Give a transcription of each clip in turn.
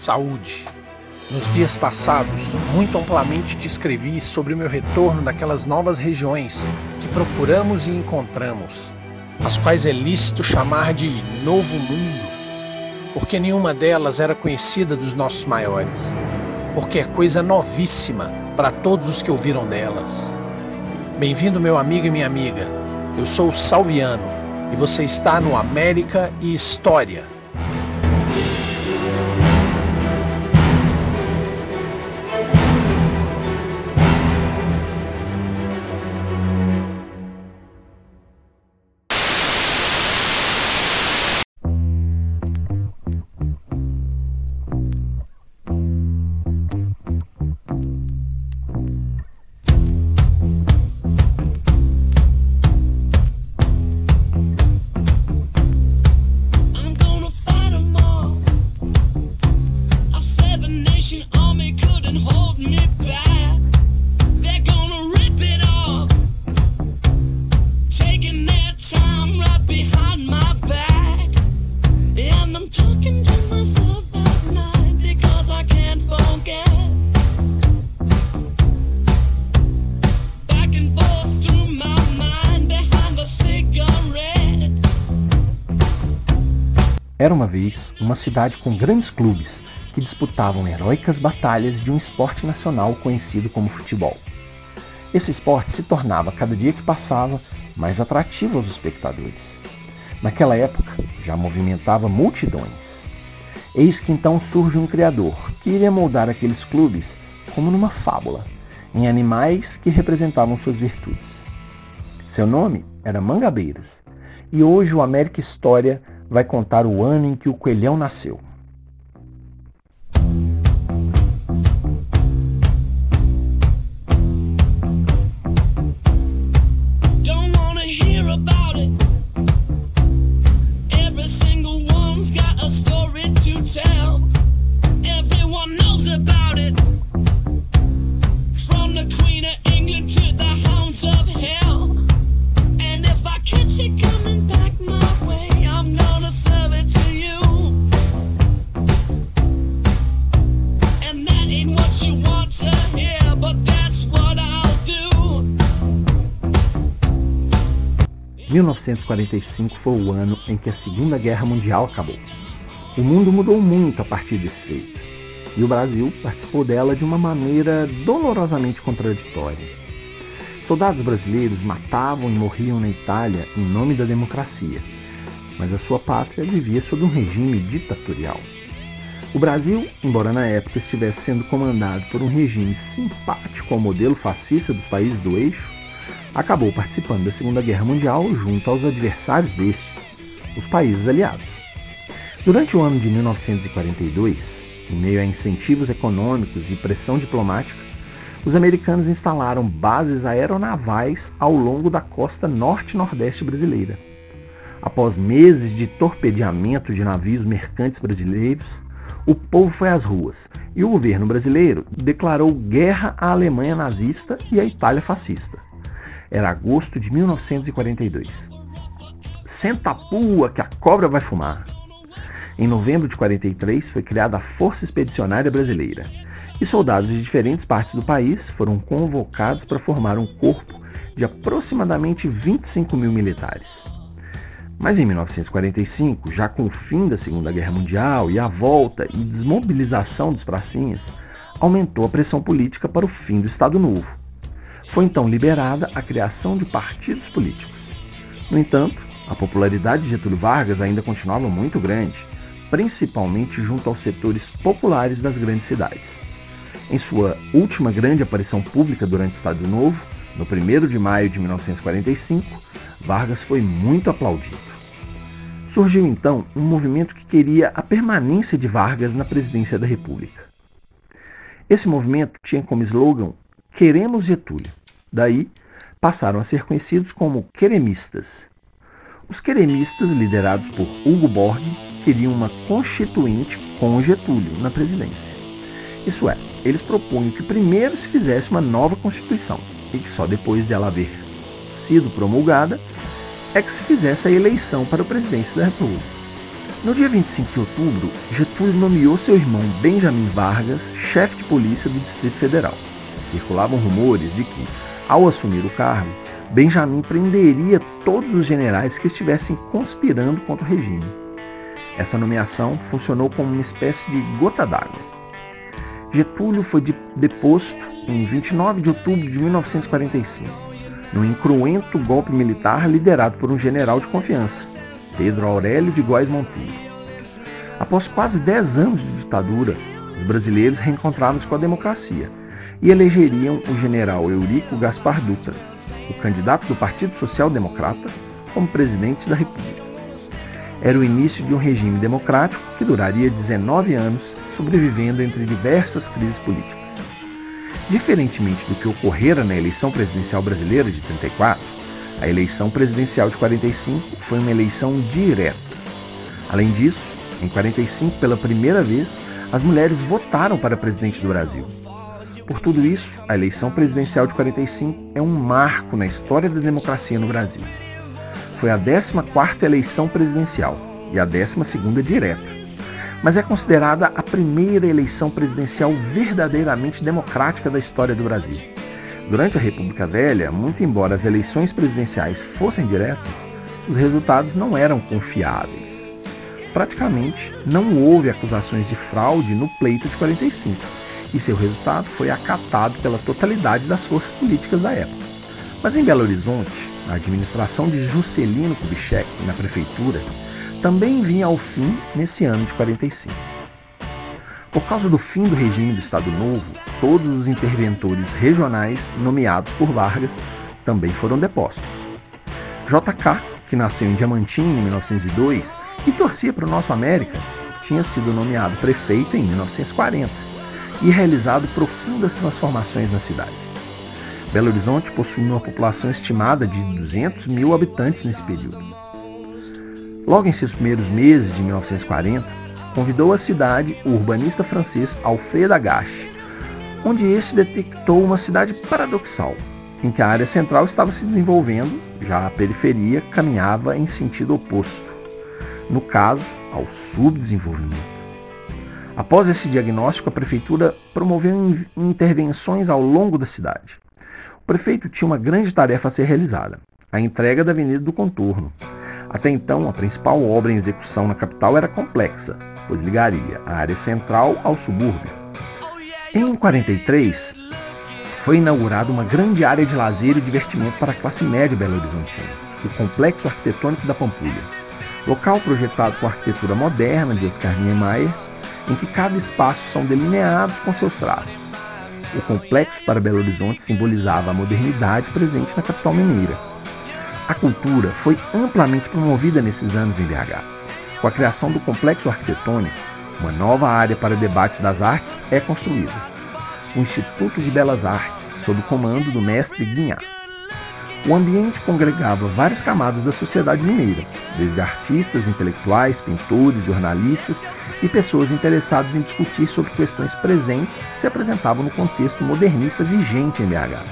Saúde. Nos dias passados, muito amplamente te escrevi sobre o meu retorno daquelas novas regiões que procuramos e encontramos, as quais é lícito chamar de Novo Mundo, porque nenhuma delas era conhecida dos nossos maiores, porque é coisa novíssima para todos os que ouviram delas. Bem-vindo, meu amigo e minha amiga. Eu sou o Salviano e você está no América e História. Era uma vez uma cidade com grandes clubes que disputavam heróicas batalhas de um esporte nacional conhecido como futebol. Esse esporte se tornava, cada dia que passava, mais atrativo aos espectadores. Naquela época, já movimentava multidões. Eis que então surge um criador que iria moldar aqueles clubes como numa fábula, em animais que representavam suas virtudes. Seu nome era Mangabeiros, e hoje o América História vai contar o ano em que o coelhão nasceu. ...1945 foi o ano em que a Segunda Guerra Mundial acabou. O mundo mudou muito a partir desse feito, e o Brasil participou dela de uma maneira dolorosamente contraditória. Soldados brasileiros matavam e morriam na Itália em nome da democracia, mas a sua pátria vivia sob um regime ditatorial. O Brasil, embora na época estivesse sendo comandado por um regime simpático ao modelo fascista dos países do eixo, acabou participando da Segunda Guerra Mundial junto aos adversários destes, os países aliados. Durante o ano de 1942, em meio a incentivos econômicos e pressão diplomática, os americanos instalaram bases aeronavais ao longo da costa norte-nordeste brasileira. Após meses de torpedeamento de navios mercantes brasileiros, o povo foi às ruas e o governo brasileiro declarou guerra à Alemanha nazista e à Itália fascista. Era agosto de 1942. Senta a pua que a cobra vai fumar. Em novembro de 43 foi criada a Força Expedicionária Brasileira, e soldados de diferentes partes do país foram convocados para formar um corpo de aproximadamente 25 mil militares. Mas em 1945, já com o fim da Segunda Guerra Mundial e a volta e desmobilização dos pracinhas, aumentou a pressão política para o fim do Estado Novo, foi então liberada a criação de partidos políticos. No entanto, a popularidade de Getúlio Vargas ainda continuava muito grande, principalmente junto aos setores populares das grandes cidades. Em sua última grande aparição pública durante o Estado Novo, no 1 de maio de 1945, Vargas foi muito aplaudido. Surgiu então um movimento que queria a permanência de Vargas na presidência da República. Esse movimento tinha como slogan Queremos Getúlio. Daí, passaram a ser conhecidos como queremistas. Os queremistas, liderados por Hugo Borg, queriam uma constituinte com Getúlio na presidência. Isso é, eles propunham que primeiro se fizesse uma nova Constituição e que só depois dela haver sido promulgada é que se fizesse a eleição para o presidente da República. No dia 25 de outubro, Getúlio nomeou seu irmão Benjamin Vargas chefe de polícia do Distrito Federal. Circulavam rumores de que, ao assumir o cargo, Benjamin prenderia todos os generais que estivessem conspirando contra o regime. Essa nomeação funcionou como uma espécie de gota d'água. Getúlio foi deposto em 29 de outubro de 1945, num incruento golpe militar liderado por um general de confiança, Pedro Aurélio de Góes Monteiro. Após quase 10 anos de ditadura, os brasileiros reencontraram-se com a democracia e elegeriam o general Eurico Gaspar Dutra, o candidato do Partido Social Democrata, como presidente da República. Era o início de um regime democrático que duraria 19 anos, sobrevivendo entre diversas crises políticas. Diferentemente do que ocorrera na eleição presidencial brasileira de 34, a eleição presidencial de 45 foi uma eleição direta. Além disso, em 45, pela primeira vez, as mulheres votaram para presidente do Brasil. Por tudo isso, a eleição presidencial de 45 é um marco na história da democracia no Brasil. Foi a 14ª eleição presidencial e a 12ª direta, mas é considerada a primeira eleição presidencial verdadeiramente democrática da história do Brasil. Durante a República Velha, muito embora as eleições presidenciais fossem diretas, os resultados não eram confiáveis. Praticamente não houve acusações de fraude no pleito de 45, e seu resultado foi acatado pela totalidade das forças políticas da época. Mas em Belo Horizonte, a administração de Juscelino Kubitschek na prefeitura também vinha ao fim nesse ano de 45. Por causa do fim do regime do Estado Novo, todos os interventores regionais nomeados por Vargas também foram depostos. JK, que nasceu em Diamantina em 1902 e torcia para o Nosso América, tinha sido nomeado prefeito em 1940 e realizado profundas transformações na cidade. Belo Horizonte possui uma população estimada de 200 mil habitantes nesse período. Logo em seus primeiros meses de 1940, convidou a cidade o urbanista francês Alfred Agache, onde este detectou uma cidade paradoxal, em que a área central estava se desenvolvendo, já a periferia caminhava em sentido oposto, no caso, ao subdesenvolvimento. Após esse diagnóstico, a prefeitura promoveu intervenções ao longo da cidade. O prefeito tinha uma grande tarefa a ser realizada: a entrega da Avenida do Contorno. Até então, a principal obra em execução na capital era complexa, pois ligaria a área central ao subúrbio. Em 43, foi inaugurada uma grande área de lazer e divertimento para a classe média belo horizontina, o Complexo Arquitetônico da Pampulha. Local projetado com arquitetura moderna de Oscar Niemeyer em que cada espaço são delineados com seus traços. O complexo para Belo Horizonte simbolizava a modernidade presente na capital mineira. A cultura foi amplamente promovida nesses anos em BH. Com a criação do complexo arquitetônico, uma nova área para debate das artes é construída. O Instituto de Belas Artes, sob o comando do mestre Guinhá. O ambiente congregava várias camadas da sociedade mineira, desde artistas, intelectuais, pintores, jornalistas e pessoas interessadas em discutir sobre questões presentes que se apresentavam no contexto modernista vigente em BH.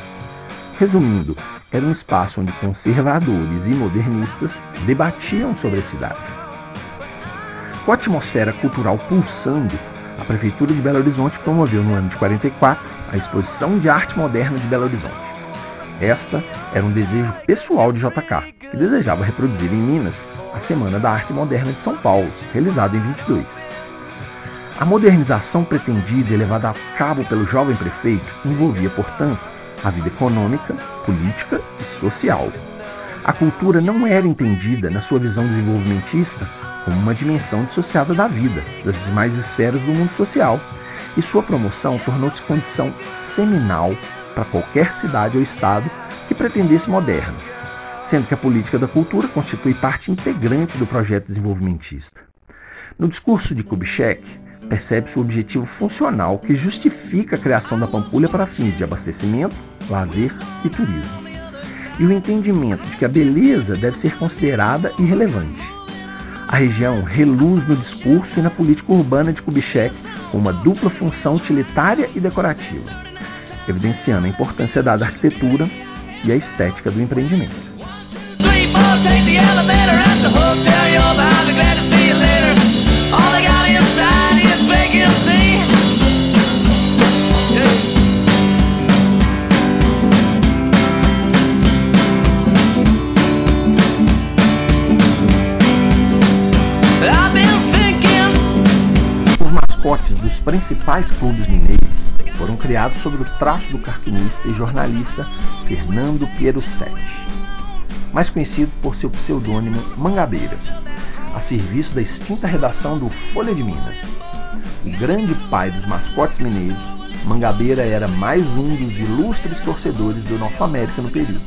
Resumindo, era um espaço onde conservadores e modernistas debatiam sobre a cidade. Com a atmosfera cultural pulsando, a Prefeitura de Belo Horizonte promoveu no ano de 44 a Exposição de Arte Moderna de Belo Horizonte. Esta era um desejo pessoal de JK, que desejava reproduzir em Minas a Semana da Arte Moderna de São Paulo, realizada em 22. A modernização pretendida e levada a cabo pelo jovem prefeito envolvia, portanto, a vida econômica, política e social. A cultura não era entendida, na sua visão desenvolvimentista, como uma dimensão dissociada da vida, das demais esferas do mundo social, e sua promoção tornou-se condição seminal para qualquer cidade ou estado que pretendesse moderno, sendo que a política da cultura constitui parte integrante do projeto desenvolvimentista. No discurso de Kubitschek, percebe-se o objetivo funcional que justifica a criação da Pampulha para fins de abastecimento, lazer e turismo. E o entendimento de que a beleza deve ser considerada irrelevante. A região reluz no discurso e na política urbana de Kubitschek com uma dupla função utilitária e decorativa, evidenciando a importância dada à arquitetura e à estética do empreendimento. Sweet mascotes dos principais clubes mineiros foram criados sobre o traço do cartunista e jornalista Fernando Piero Sete, mais conhecido por seu pseudônimo Mangabeira, a serviço da extinta redação do Folha de Minas. O grande pai dos mascotes mineiros, Mangabeira era mais um dos ilustres torcedores do Norte América no período,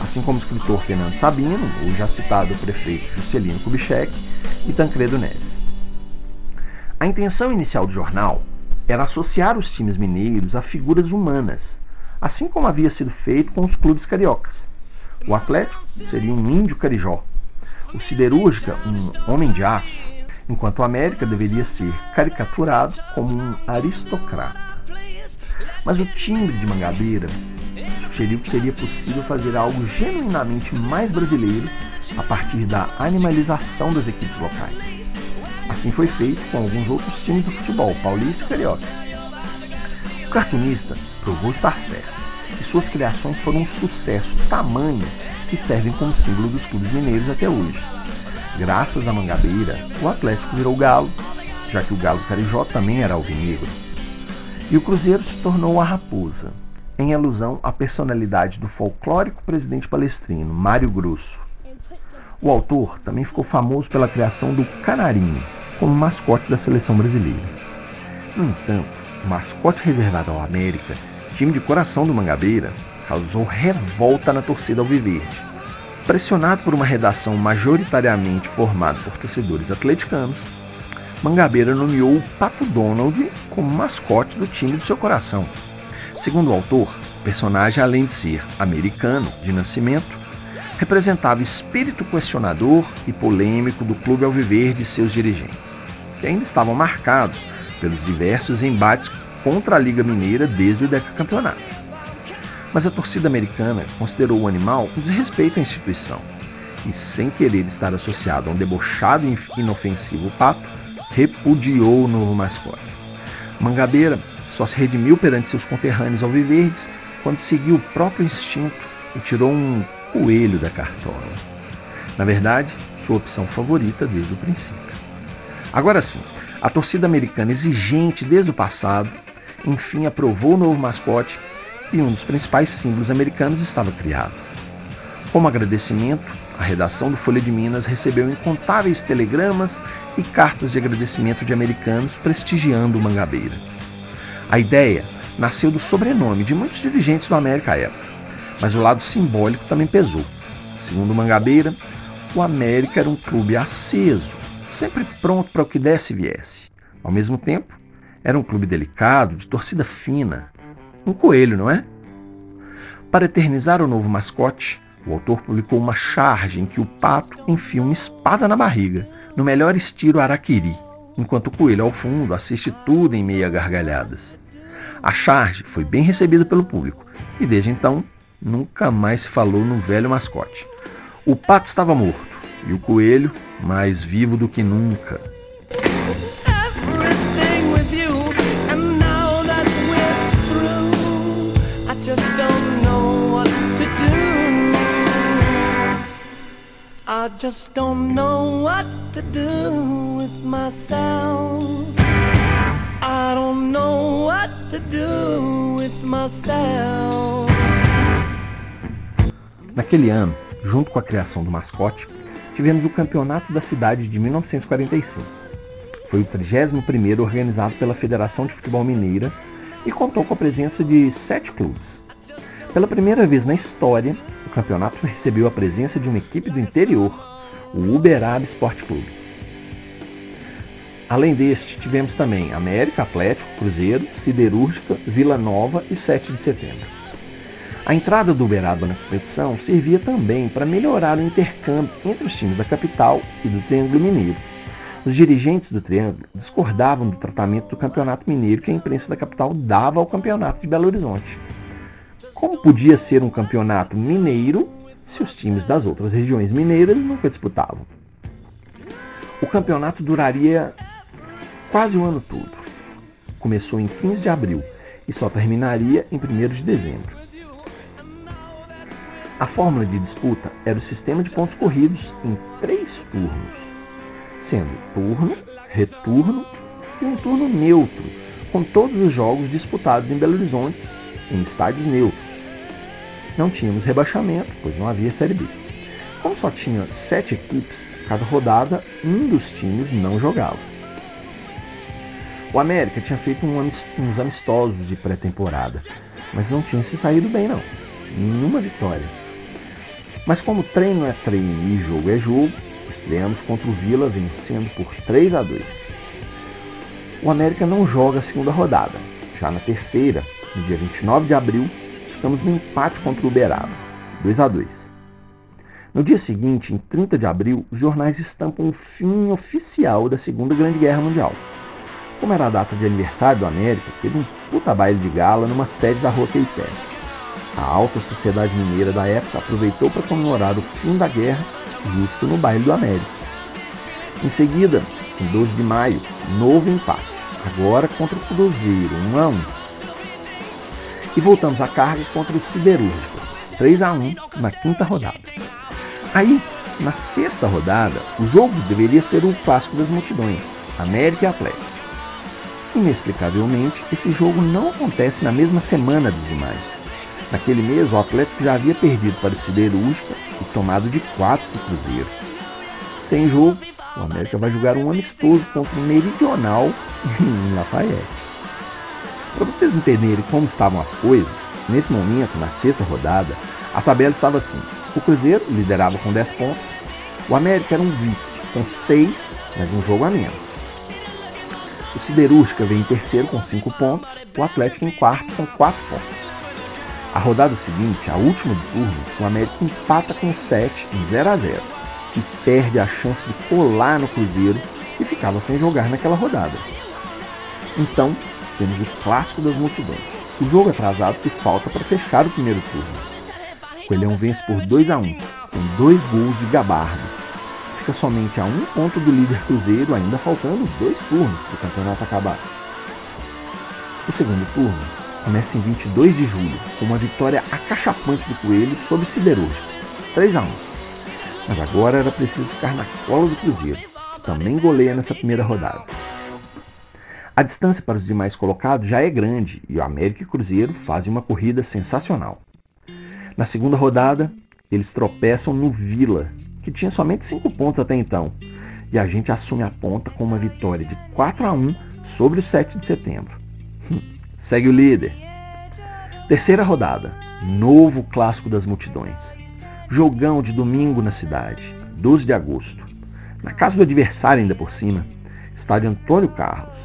assim como o escritor Fernando Sabino, o já citado prefeito Juscelino Kubitschek e Tancredo Neves. A intenção inicial do jornal era associar os times mineiros a figuras humanas, assim como havia sido feito com os clubes cariocas. O Atlético seria um índio carijó, o Siderúrgica um homem de aço, enquanto América deveria ser caricaturado como um aristocrata. Mas o timbre de Mangabeira sugeriu que seria possível fazer algo genuinamente mais brasileiro a partir da animalização das equipes locais. Assim foi feito com alguns outros times do futebol, paulista e carioca. O cartunista provou estar certo, e suas criações foram um sucesso tamanho que servem como símbolo dos clubes mineiros até hoje. Graças à Mangabeira, o Atlético virou galo, já que o galo carijó também era alvinegro. E o Cruzeiro se tornou a raposa, em alusão à personalidade do folclórico presidente palestrino, Mário Grosso. O autor também ficou famoso pela criação do canarinho, como mascote da seleção brasileira. No entanto, o mascote reservado ao América, time de coração do Mangabeira, causou revolta na torcida alviverde. Pressionado por uma redação majoritariamente formada por torcedores atleticanos, Mangabeira nomeou o Pato Donald como mascote do time do seu coração. Segundo o autor, o personagem, além de ser americano de nascimento, representava espírito questionador e polêmico do clube alviverde e seus dirigentes que ainda estavam marcados pelos diversos embates contra a Liga Mineira desde o decacampeonato. Mas a torcida americana considerou o animal um desrespeito à instituição e, sem querer estar associado a um debochado e inofensivo pato, repudiou o novo mascote. Mangabeira só se redimiu perante seus conterrâneos alviverdes quando seguiu o próprio instinto e tirou um coelho da cartola. Na verdade, sua opção favorita desde o princípio. Agora sim, a torcida americana exigente desde o passado, enfim aprovou o novo mascote e um dos principais símbolos americanos estava criado. Como agradecimento, a redação do Folha de Minas recebeu incontáveis telegramas e cartas de agradecimento de americanos prestigiando o Mangabeira. A ideia nasceu do sobrenome de muitos dirigentes do América à época, mas o lado simbólico também pesou. Segundo Mangabeira, o América era um clube aceso, sempre pronto para o que desse e viesse. Ao mesmo tempo, era um clube delicado, de torcida fina. Um coelho, não é? Para eternizar o novo mascote, o autor publicou uma charge em que o pato enfia uma espada na barriga, no melhor estilo araquiri, enquanto o coelho ao fundo assiste tudo em meia gargalhadas. A charge foi bem recebida pelo público e desde então nunca mais se falou no velho mascote. O pato estava morto e o coelho mais vivo do que nunca. Just don't know what to do with myself. I don't know what to do with myself. Naquele ano, junto com a criação do mascote, tivemos o Campeonato da Cidade de 1945. Foi o 31º organizado pela Federação de Futebol Mineira e contou com a presença de sete clubes. Pela primeira vez na história, o campeonato recebeu a presença de uma equipe do interior, o Uberaba Esporte Clube. Além deste, tivemos também América, Atlético, Cruzeiro, Siderúrgica, Vila Nova e 7 de Setembro. A entrada do Uberaba na competição servia também para melhorar o intercâmbio entre os times da capital e do Triângulo Mineiro. Os dirigentes do Triângulo discordavam do tratamento do Campeonato Mineiro que a imprensa da capital dava ao Campeonato de Belo Horizonte. Como podia ser um campeonato mineiro se os times das outras regiões mineiras nunca disputavam? O campeonato duraria quase o ano todo. Começou em 15 de abril e só terminaria em 1 de dezembro. A fórmula de disputa era o sistema de pontos corridos em três turnos, sendo turno, retorno e um turno neutro, com todos os jogos disputados em Belo Horizonte em estádios neutros. Não tínhamos rebaixamento, pois não havia Série B. Como só tinha sete equipes, cada rodada um dos times não jogava. O América tinha feito uns amistosos de pré-temporada, mas não tinha se saído bem não. Nenhuma vitória. Mas como treino é treino e jogo é jogo, estreamos contra o Vila vencendo por 3 a 2. O América não joga a segunda rodada. Já na terceira, no dia 29 de abril, ficamos no empate contra o Uberaba, 2 a 2. No dia seguinte, em 30 de abril, os jornais estampam o fim oficial da Segunda Grande Guerra Mundial. Como era a data de aniversário do América, teve um puta baile de gala numa sede da rua Queités. A alta sociedade mineira da época aproveitou para comemorar o fim da guerra justo no baile do América. Em seguida, em 12 de maio, novo empate, agora contra o Cruzeiro, 1 a 1. E voltamos à carga contra o Siderúrgico, 3 a 1 na quinta rodada. Aí, na sexta rodada, o jogo deveria ser o clássico das multidões, América e Atlético. Inexplicavelmente, esse jogo não acontece na mesma semana dos demais. Naquele mês, o Atlético já havia perdido para o Siderúrgica e tomado de 4 para o Cruzeiro. Sem jogo, o América vai jogar um amistoso contra o Meridional em Lafayette. Para vocês entenderem como estavam as coisas, nesse momento, na sexta rodada, a tabela estava assim. O Cruzeiro liderava com 10 pontos, o América era um vice com 6, mas um jogo a menos. O Siderúrgica vem em terceiro com 5 pontos, o Atlético em quarto com 4 pontos. A rodada seguinte, a última do turno, o América empata com 7 em 0 a 0 e perde a chance de colar no Cruzeiro que ficava sem jogar naquela rodada. Então, temos o clássico das multidões, o jogo atrasado que falta para fechar o primeiro turno. Coelhão vence por 2 a 1 com dois gols de Gabardo. Fica somente a um ponto do líder Cruzeiro, ainda faltando dois turnos para o campeonato acabar. O segundo turno começa em 22 de julho, com uma vitória acachapante do Coelho sobre o Siderúrgico, 3 a 1. Mas agora era preciso ficar na cola do Cruzeiro, que também goleia nessa primeira rodada. A distância para os demais colocados já é grande e o América e o Cruzeiro fazem uma corrida sensacional. Na segunda rodada, eles tropeçam no Vila, que tinha somente 5 pontos até então, e a gente assume a ponta com uma vitória de 4 a 1 sobre o 7 de setembro. Segue o líder. Terceira rodada. Novo clássico das multidões. Jogão de domingo na cidade, 12 de agosto. Na casa do adversário ainda por cima. Estádio Antônio Carlos.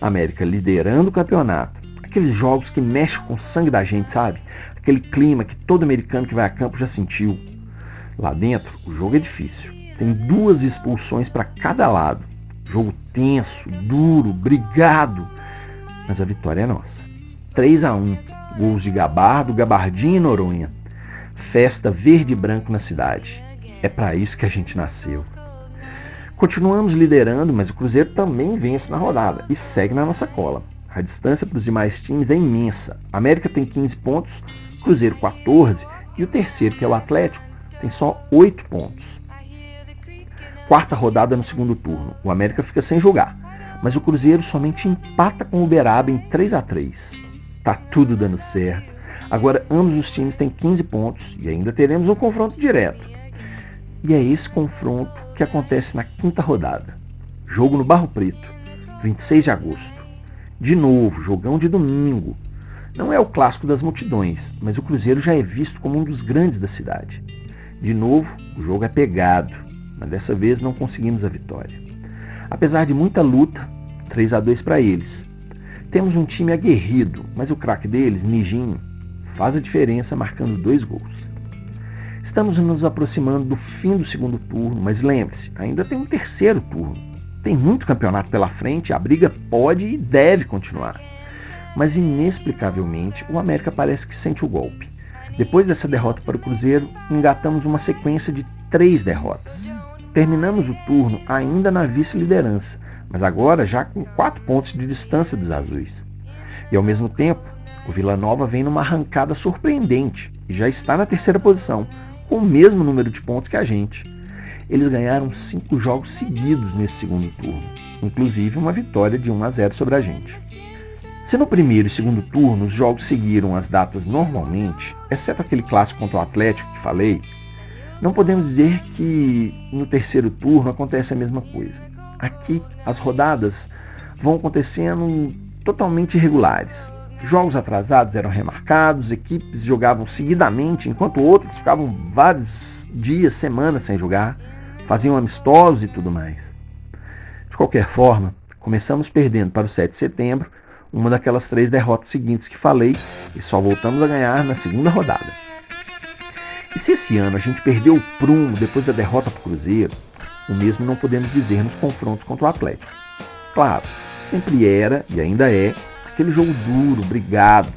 América liderando o campeonato. Aqueles jogos que mexem com o sangue da gente, sabe? Aquele clima que todo americano que vai a campo já sentiu. Lá dentro, o jogo é difícil. Tem duas expulsões para cada lado. Jogo tenso, duro, brigado mas a vitória é nossa. 3 a 1 gols de Gabardo, Gabardinho e Noronha. Festa verde e branco na cidade. É para isso que a gente nasceu. Continuamos liderando, mas o Cruzeiro também vence na rodada e segue na nossa cola. A distância para os demais times é imensa. América tem 15 pontos, Cruzeiro 14 e o terceiro, que é o Atlético, tem só 8 pontos. Quarta rodada no segundo turno. O América fica sem jogar mas o Cruzeiro somente empata com o Uberaba em 3 a 3 Tá tudo dando certo. Agora ambos os times têm 15 pontos e ainda teremos um confronto direto. E é esse confronto que acontece na quinta rodada. Jogo no Barro Preto, 26 de agosto. De novo, jogão de domingo. Não é o clássico das multidões, mas o Cruzeiro já é visto como um dos grandes da cidade. De novo, o jogo é pegado, mas dessa vez não conseguimos a vitória. Apesar de muita luta, 3 a 2 para eles. Temos um time aguerrido, mas o craque deles, Nijinho, faz a diferença marcando dois gols. Estamos nos aproximando do fim do segundo turno, mas lembre-se, ainda tem um terceiro turno. Tem muito campeonato pela frente, a briga pode e deve continuar. Mas inexplicavelmente, o América parece que sente o golpe. Depois dessa derrota para o Cruzeiro, engatamos uma sequência de três derrotas. Terminamos o turno ainda na vice-liderança, mas agora já com quatro pontos de distância dos azuis. E ao mesmo tempo, o Vila Nova vem numa arrancada surpreendente e já está na terceira posição, com o mesmo número de pontos que a gente. eles ganharam cinco jogos seguidos nesse segundo turno, inclusive uma vitória de 1 a 0 sobre a gente. Se no primeiro e segundo turno os jogos seguiram as datas normalmente, exceto aquele clássico contra o Atlético que falei, não podemos dizer que no terceiro turno acontece a mesma coisa. Aqui as rodadas vão acontecendo totalmente irregulares. Jogos atrasados eram remarcados, equipes jogavam seguidamente, enquanto outros ficavam vários dias, semanas sem jogar, faziam amistosos e tudo mais. De qualquer forma, começamos perdendo para o 7 de setembro, uma daquelas três derrotas seguintes que falei, e só voltamos a ganhar na segunda rodada. E se esse ano a gente perdeu o prumo depois da derrota para o Cruzeiro, o mesmo não podemos dizer nos confrontos contra o Atlético. Claro, sempre era e ainda é aquele jogo duro, brigado.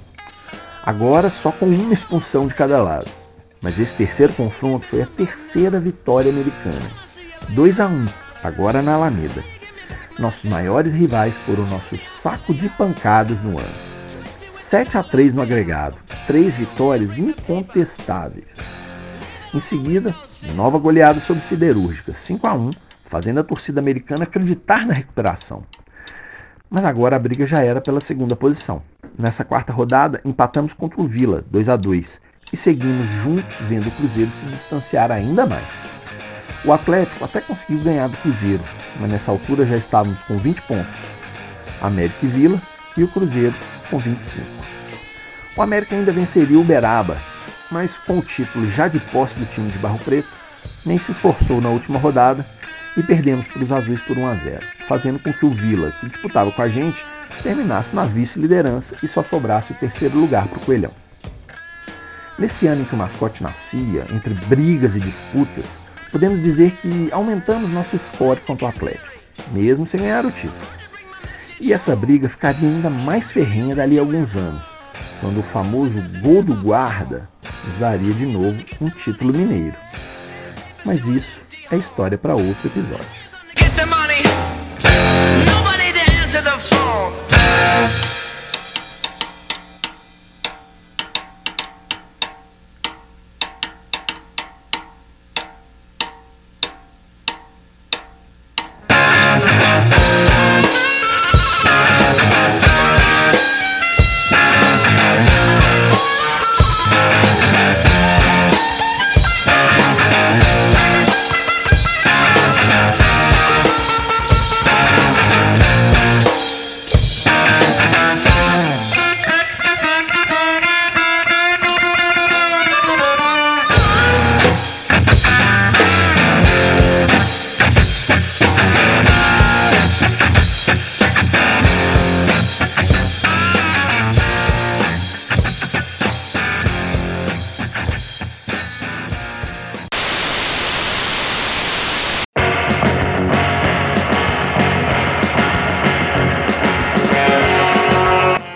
Agora só com uma expulsão de cada lado. Mas esse terceiro confronto foi a terceira vitória americana. 2 a 1, agora na Alameda. Nossos maiores rivais foram nosso saco de pancadas no ano. 7 a 3 no agregado, três vitórias incontestáveis. Em seguida, nova goleada sobre Siderúrgica, 5 a 1, fazendo a torcida americana acreditar na recuperação. Mas agora a briga já era pela segunda posição. Nessa quarta rodada, empatamos contra o Vila, 2 a 2 e seguimos juntos vendo o Cruzeiro se distanciar ainda mais. O Atlético até conseguiu ganhar do Cruzeiro, mas nessa altura já estávamos com 20 pontos. América e Vila e o Cruzeiro com 25. O América ainda venceria o Uberaba, mas com o título já de posse do time de Barro Preto, nem se esforçou na última rodada e perdemos para os azuis por 1 a 0, fazendo com que o Vila, que disputava com a gente, terminasse na vice-liderança e só sobrasse o terceiro lugar para o Coelhão. Nesse ano em que o mascote nascia, entre brigas e disputas, podemos dizer que aumentamos nosso score contra o Atlético, mesmo sem ganhar o título. E essa briga ficaria ainda mais ferrenha dali a alguns anos, quando o famoso gol do guarda nos daria de novo um título mineiro. Mas isso é história para outro episódio.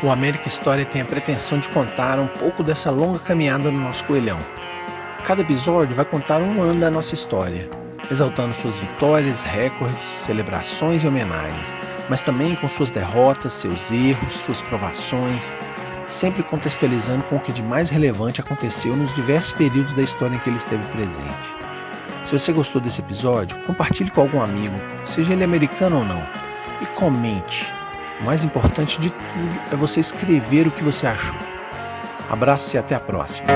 O América História tem a pretensão de contar um pouco dessa longa caminhada no nosso coelhão. Cada episódio vai contar um ano da nossa história, exaltando suas vitórias, recordes, celebrações e homenagens, mas também com suas derrotas, seus erros, suas provações, sempre contextualizando com o que de mais relevante aconteceu nos diversos períodos da história em que ele esteve presente. Se você gostou desse episódio, compartilhe com algum amigo, seja ele americano ou não, e comente o mais importante de tudo é você escrever o que você achou. Abraço e até a próxima.